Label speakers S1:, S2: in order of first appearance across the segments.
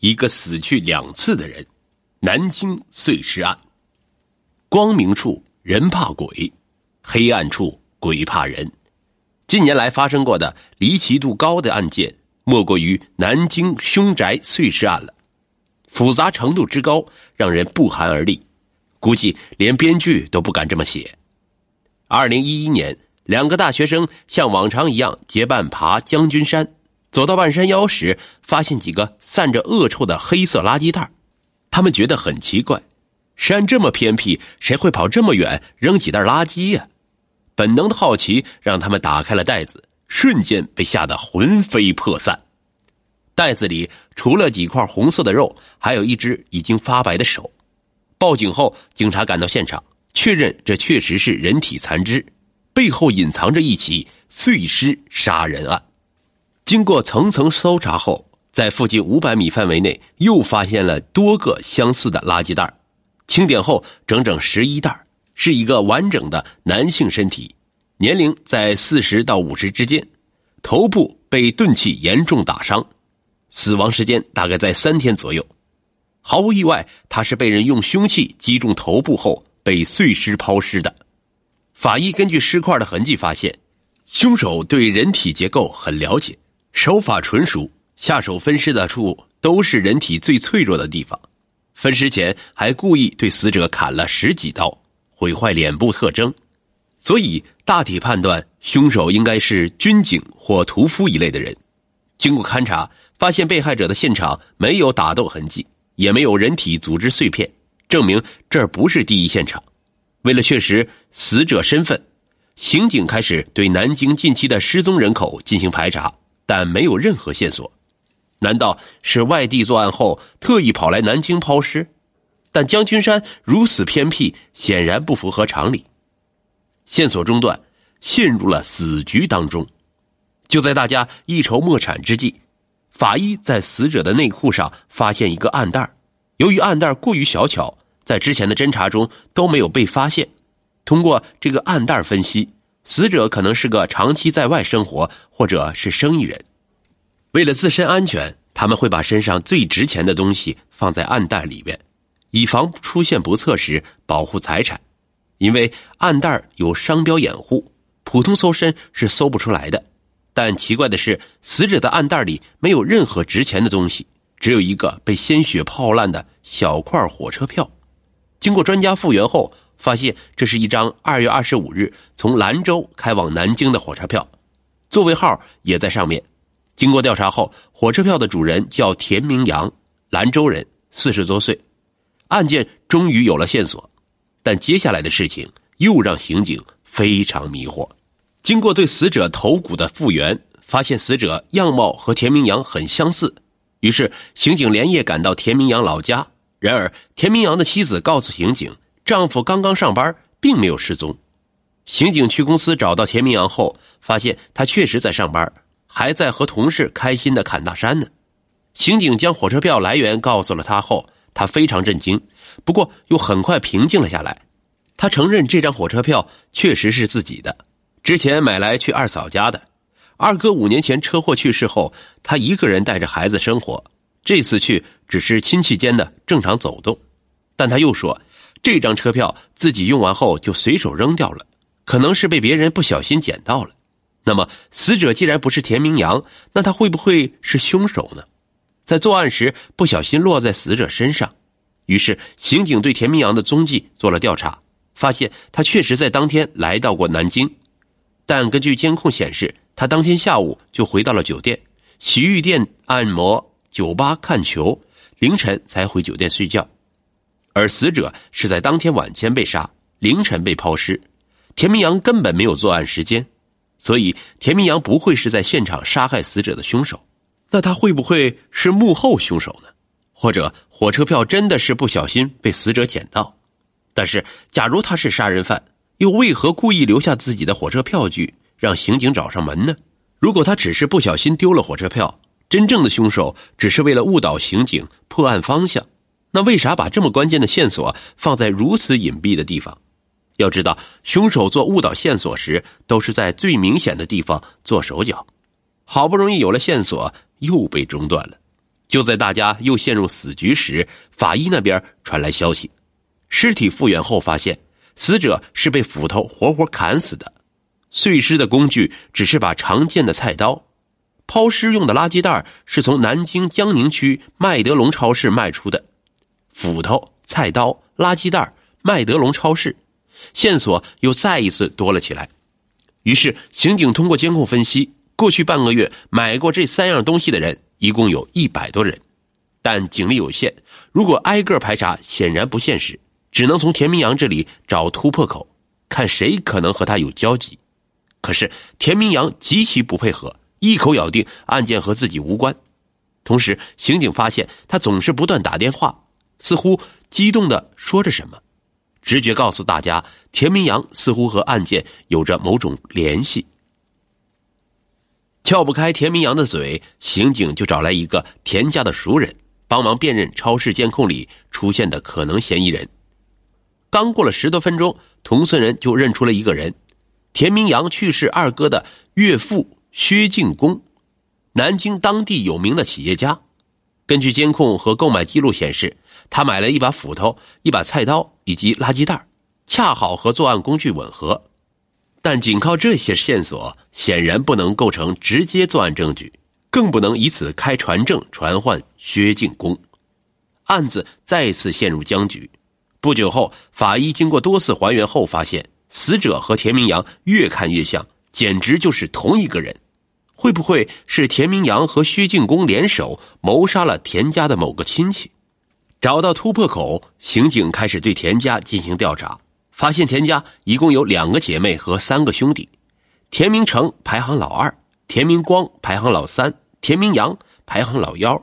S1: 一个死去两次的人。南京碎尸案。光明处人怕鬼，黑暗处鬼怕人。近年来发生过的离奇度高的案件，莫过于南京凶宅碎尸案了。复杂程度之高，让人不寒而栗。估计连编剧都不敢这么写。二零一一年，两个大学生像往常一样结伴爬将军山，走到半山腰时，发现几个散着恶臭的黑色垃圾袋。他们觉得很奇怪，山这么偏僻，谁会跑这么远扔几袋垃圾呀？本能的好奇让他们打开了袋子，瞬间被吓得魂飞魄散。袋子里除了几块红色的肉，还有一只已经发白的手。报警后，警察赶到现场，确认这确实是人体残肢，背后隐藏着一起碎尸杀人案。经过层层搜查后。在附近五百米范围内，又发现了多个相似的垃圾袋清点后，整整十一袋是一个完整的男性身体，年龄在四十到五十之间，头部被钝器严重打伤，死亡时间大概在三天左右。毫无意外，他是被人用凶器击中头部后被碎尸抛尸的。法医根据尸块的痕迹发现，凶手对人体结构很了解，手法纯熟。下手分尸的处都是人体最脆弱的地方，分尸前还故意对死者砍了十几刀，毁坏脸部特征，所以大体判断凶手应该是军警或屠夫一类的人。经过勘查，发现被害者的现场没有打斗痕迹，也没有人体组织碎片，证明这儿不是第一现场。为了确实死者身份，刑警开始对南京近期的失踪人口进行排查，但没有任何线索。难道是外地作案后特意跑来南京抛尸？但将军山如此偏僻，显然不符合常理。线索中断，陷入了死局当中。就在大家一筹莫展之际，法医在死者的内裤上发现一个暗袋。由于暗袋过于小巧，在之前的侦查中都没有被发现。通过这个暗袋分析，死者可能是个长期在外生活，或者是生意人。为了自身安全，他们会把身上最值钱的东西放在暗袋里边，以防出现不测时保护财产。因为暗袋有商标掩护，普通搜身是搜不出来的。但奇怪的是，死者的暗袋里没有任何值钱的东西，只有一个被鲜血泡烂的小块火车票。经过专家复原后，发现这是一张二月二十五日从兰州开往南京的火车票，座位号也在上面。经过调查后，火车票的主人叫田明阳，兰州人，四十多岁。案件终于有了线索，但接下来的事情又让刑警非常迷惑。经过对死者头骨的复原，发现死者样貌和田明阳很相似，于是刑警连夜赶到田明阳老家。然而，田明阳的妻子告诉刑警，丈夫刚刚上班，并没有失踪。刑警去公司找到田明阳后，发现他确实在上班。还在和同事开心的侃大山呢。刑警将火车票来源告诉了他后，他非常震惊，不过又很快平静了下来。他承认这张火车票确实是自己的，之前买来去二嫂家的。二哥五年前车祸去世后，他一个人带着孩子生活，这次去只是亲戚间的正常走动。但他又说，这张车票自己用完后就随手扔掉了，可能是被别人不小心捡到了。那么，死者既然不是田明阳，那他会不会是凶手呢？在作案时不小心落在死者身上，于是刑警对田明阳的踪迹做了调查，发现他确实在当天来到过南京，但根据监控显示，他当天下午就回到了酒店、洗浴店、按摩、酒吧看球，凌晨才回酒店睡觉。而死者是在当天晚间被杀，凌晨被抛尸，田明阳根本没有作案时间。所以，田明阳不会是在现场杀害死者的凶手，那他会不会是幕后凶手呢？或者火车票真的是不小心被死者捡到？但是，假如他是杀人犯，又为何故意留下自己的火车票据，让刑警找上门呢？如果他只是不小心丢了火车票，真正的凶手只是为了误导刑警破案方向，那为啥把这么关键的线索放在如此隐蔽的地方？要知道，凶手做误导线索时，都是在最明显的地方做手脚。好不容易有了线索，又被中断了。就在大家又陷入死局时，法医那边传来消息，尸体复原后发现，死者是被斧头活活砍死的，碎尸的工具只是把常见的菜刀，抛尸用的垃圾袋是从南京江宁区麦德龙超市卖出的，斧头、菜刀、垃圾袋，麦德龙超市，线索又再一次多了起来。于是，刑警通过监控分析，过去半个月买过这三样东西的人。一共有一百多人，但警力有限，如果挨个排查显然不现实，只能从田明阳这里找突破口，看谁可能和他有交集。可是田明阳极其不配合，一口咬定案件和自己无关。同时，刑警发现他总是不断打电话，似乎激动的说着什么。直觉告诉大家，田明阳似乎和案件有着某种联系。撬不开田明阳的嘴，刑警就找来一个田家的熟人，帮忙辨认超市监控里出现的可能嫌疑人。刚过了十多分钟，同村人就认出了一个人：田明阳去世二哥的岳父薛敬公，南京当地有名的企业家。根据监控和购买记录显示，他买了一把斧头、一把菜刀以及垃圾袋，恰好和作案工具吻合。但仅靠这些线索，显然不能构成直接作案证据，更不能以此开传证传唤薛敬公，案子再次陷入僵局。不久后，法医经过多次还原后发现，死者和田明阳越看越像，简直就是同一个人。会不会是田明阳和薛敬公联手谋杀了田家的某个亲戚？找到突破口，刑警开始对田家进行调查。发现田家一共有两个姐妹和三个兄弟，田明成排行老二，田明光排行老三，田明阳排行老幺。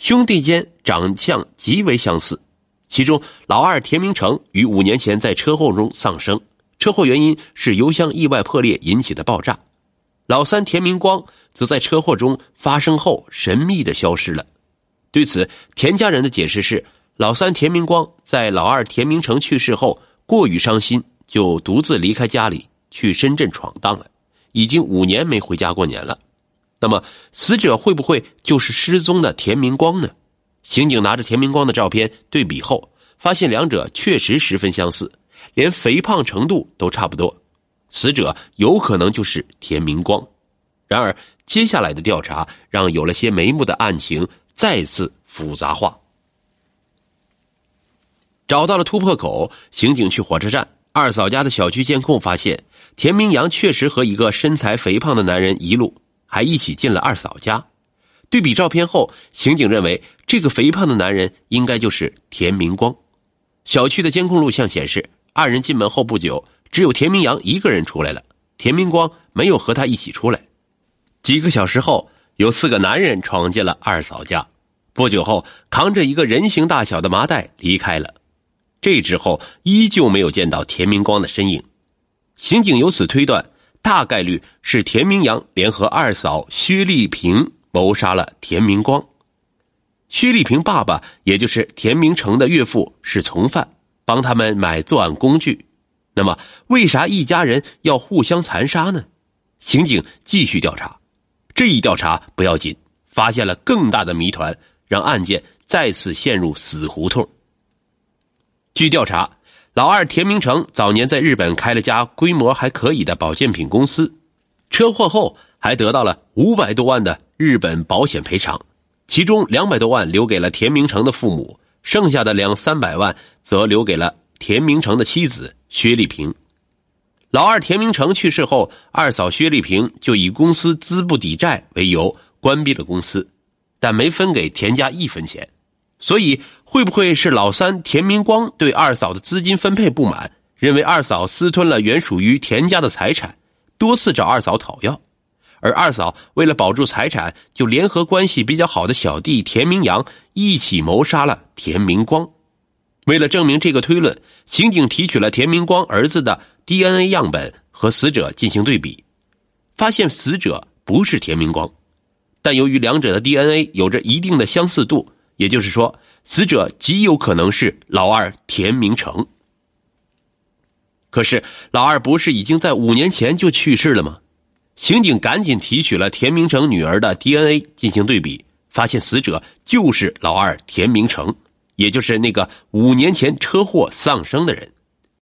S1: 兄弟间长相极为相似，其中老二田明成于五年前在车祸中丧生，车祸原因是油箱意外破裂引起的爆炸。老三田明光则在车祸中发生后神秘的消失了。对此，田家人的解释是：老三田明光在老二田明成去世后。过于伤心，就独自离开家里去深圳闯荡了，已经五年没回家过年了。那么，死者会不会就是失踪的田明光呢？刑警拿着田明光的照片对比后，发现两者确实十分相似，连肥胖程度都差不多。死者有可能就是田明光。然而，接下来的调查让有了些眉目的案情再次复杂化。找到了突破口，刑警去火车站二嫂家的小区监控，发现田明阳确实和一个身材肥胖的男人一路，还一起进了二嫂家。对比照片后，刑警认为这个肥胖的男人应该就是田明光。小区的监控录像显示，二人进门后不久，只有田明阳一个人出来了，田明光没有和他一起出来。几个小时后，有四个男人闯进了二嫂家，不久后扛着一个人形大小的麻袋离开了。这之后依旧没有见到田明光的身影，刑警由此推断，大概率是田明阳联合二嫂薛丽萍谋杀了田明光。薛丽萍爸爸，也就是田明成的岳父是从犯，帮他们买作案工具。那么，为啥一家人要互相残杀呢？刑警继续调查，这一调查不要紧，发现了更大的谜团，让案件再次陷入死胡同。据调查，老二田明成早年在日本开了家规模还可以的保健品公司，车祸后还得到了五百多万的日本保险赔偿，其中两百多万留给了田明成的父母，剩下的两三百万则留给了田明成的妻子薛丽萍。老二田明成去世后，二嫂薛丽萍就以公司资不抵债为由关闭了公司，但没分给田家一分钱。所以，会不会是老三田明光对二嫂的资金分配不满，认为二嫂私吞了原属于田家的财产，多次找二嫂讨要，而二嫂为了保住财产，就联合关系比较好的小弟田明阳一起谋杀了田明光。为了证明这个推论，刑警提取了田明光儿子的 DNA 样本和死者进行对比，发现死者不是田明光，但由于两者的 DNA 有着一定的相似度。也就是说，死者极有可能是老二田明成。可是，老二不是已经在五年前就去世了吗？刑警赶紧提取了田明成女儿的 DNA 进行对比，发现死者就是老二田明成，也就是那个五年前车祸丧生的人。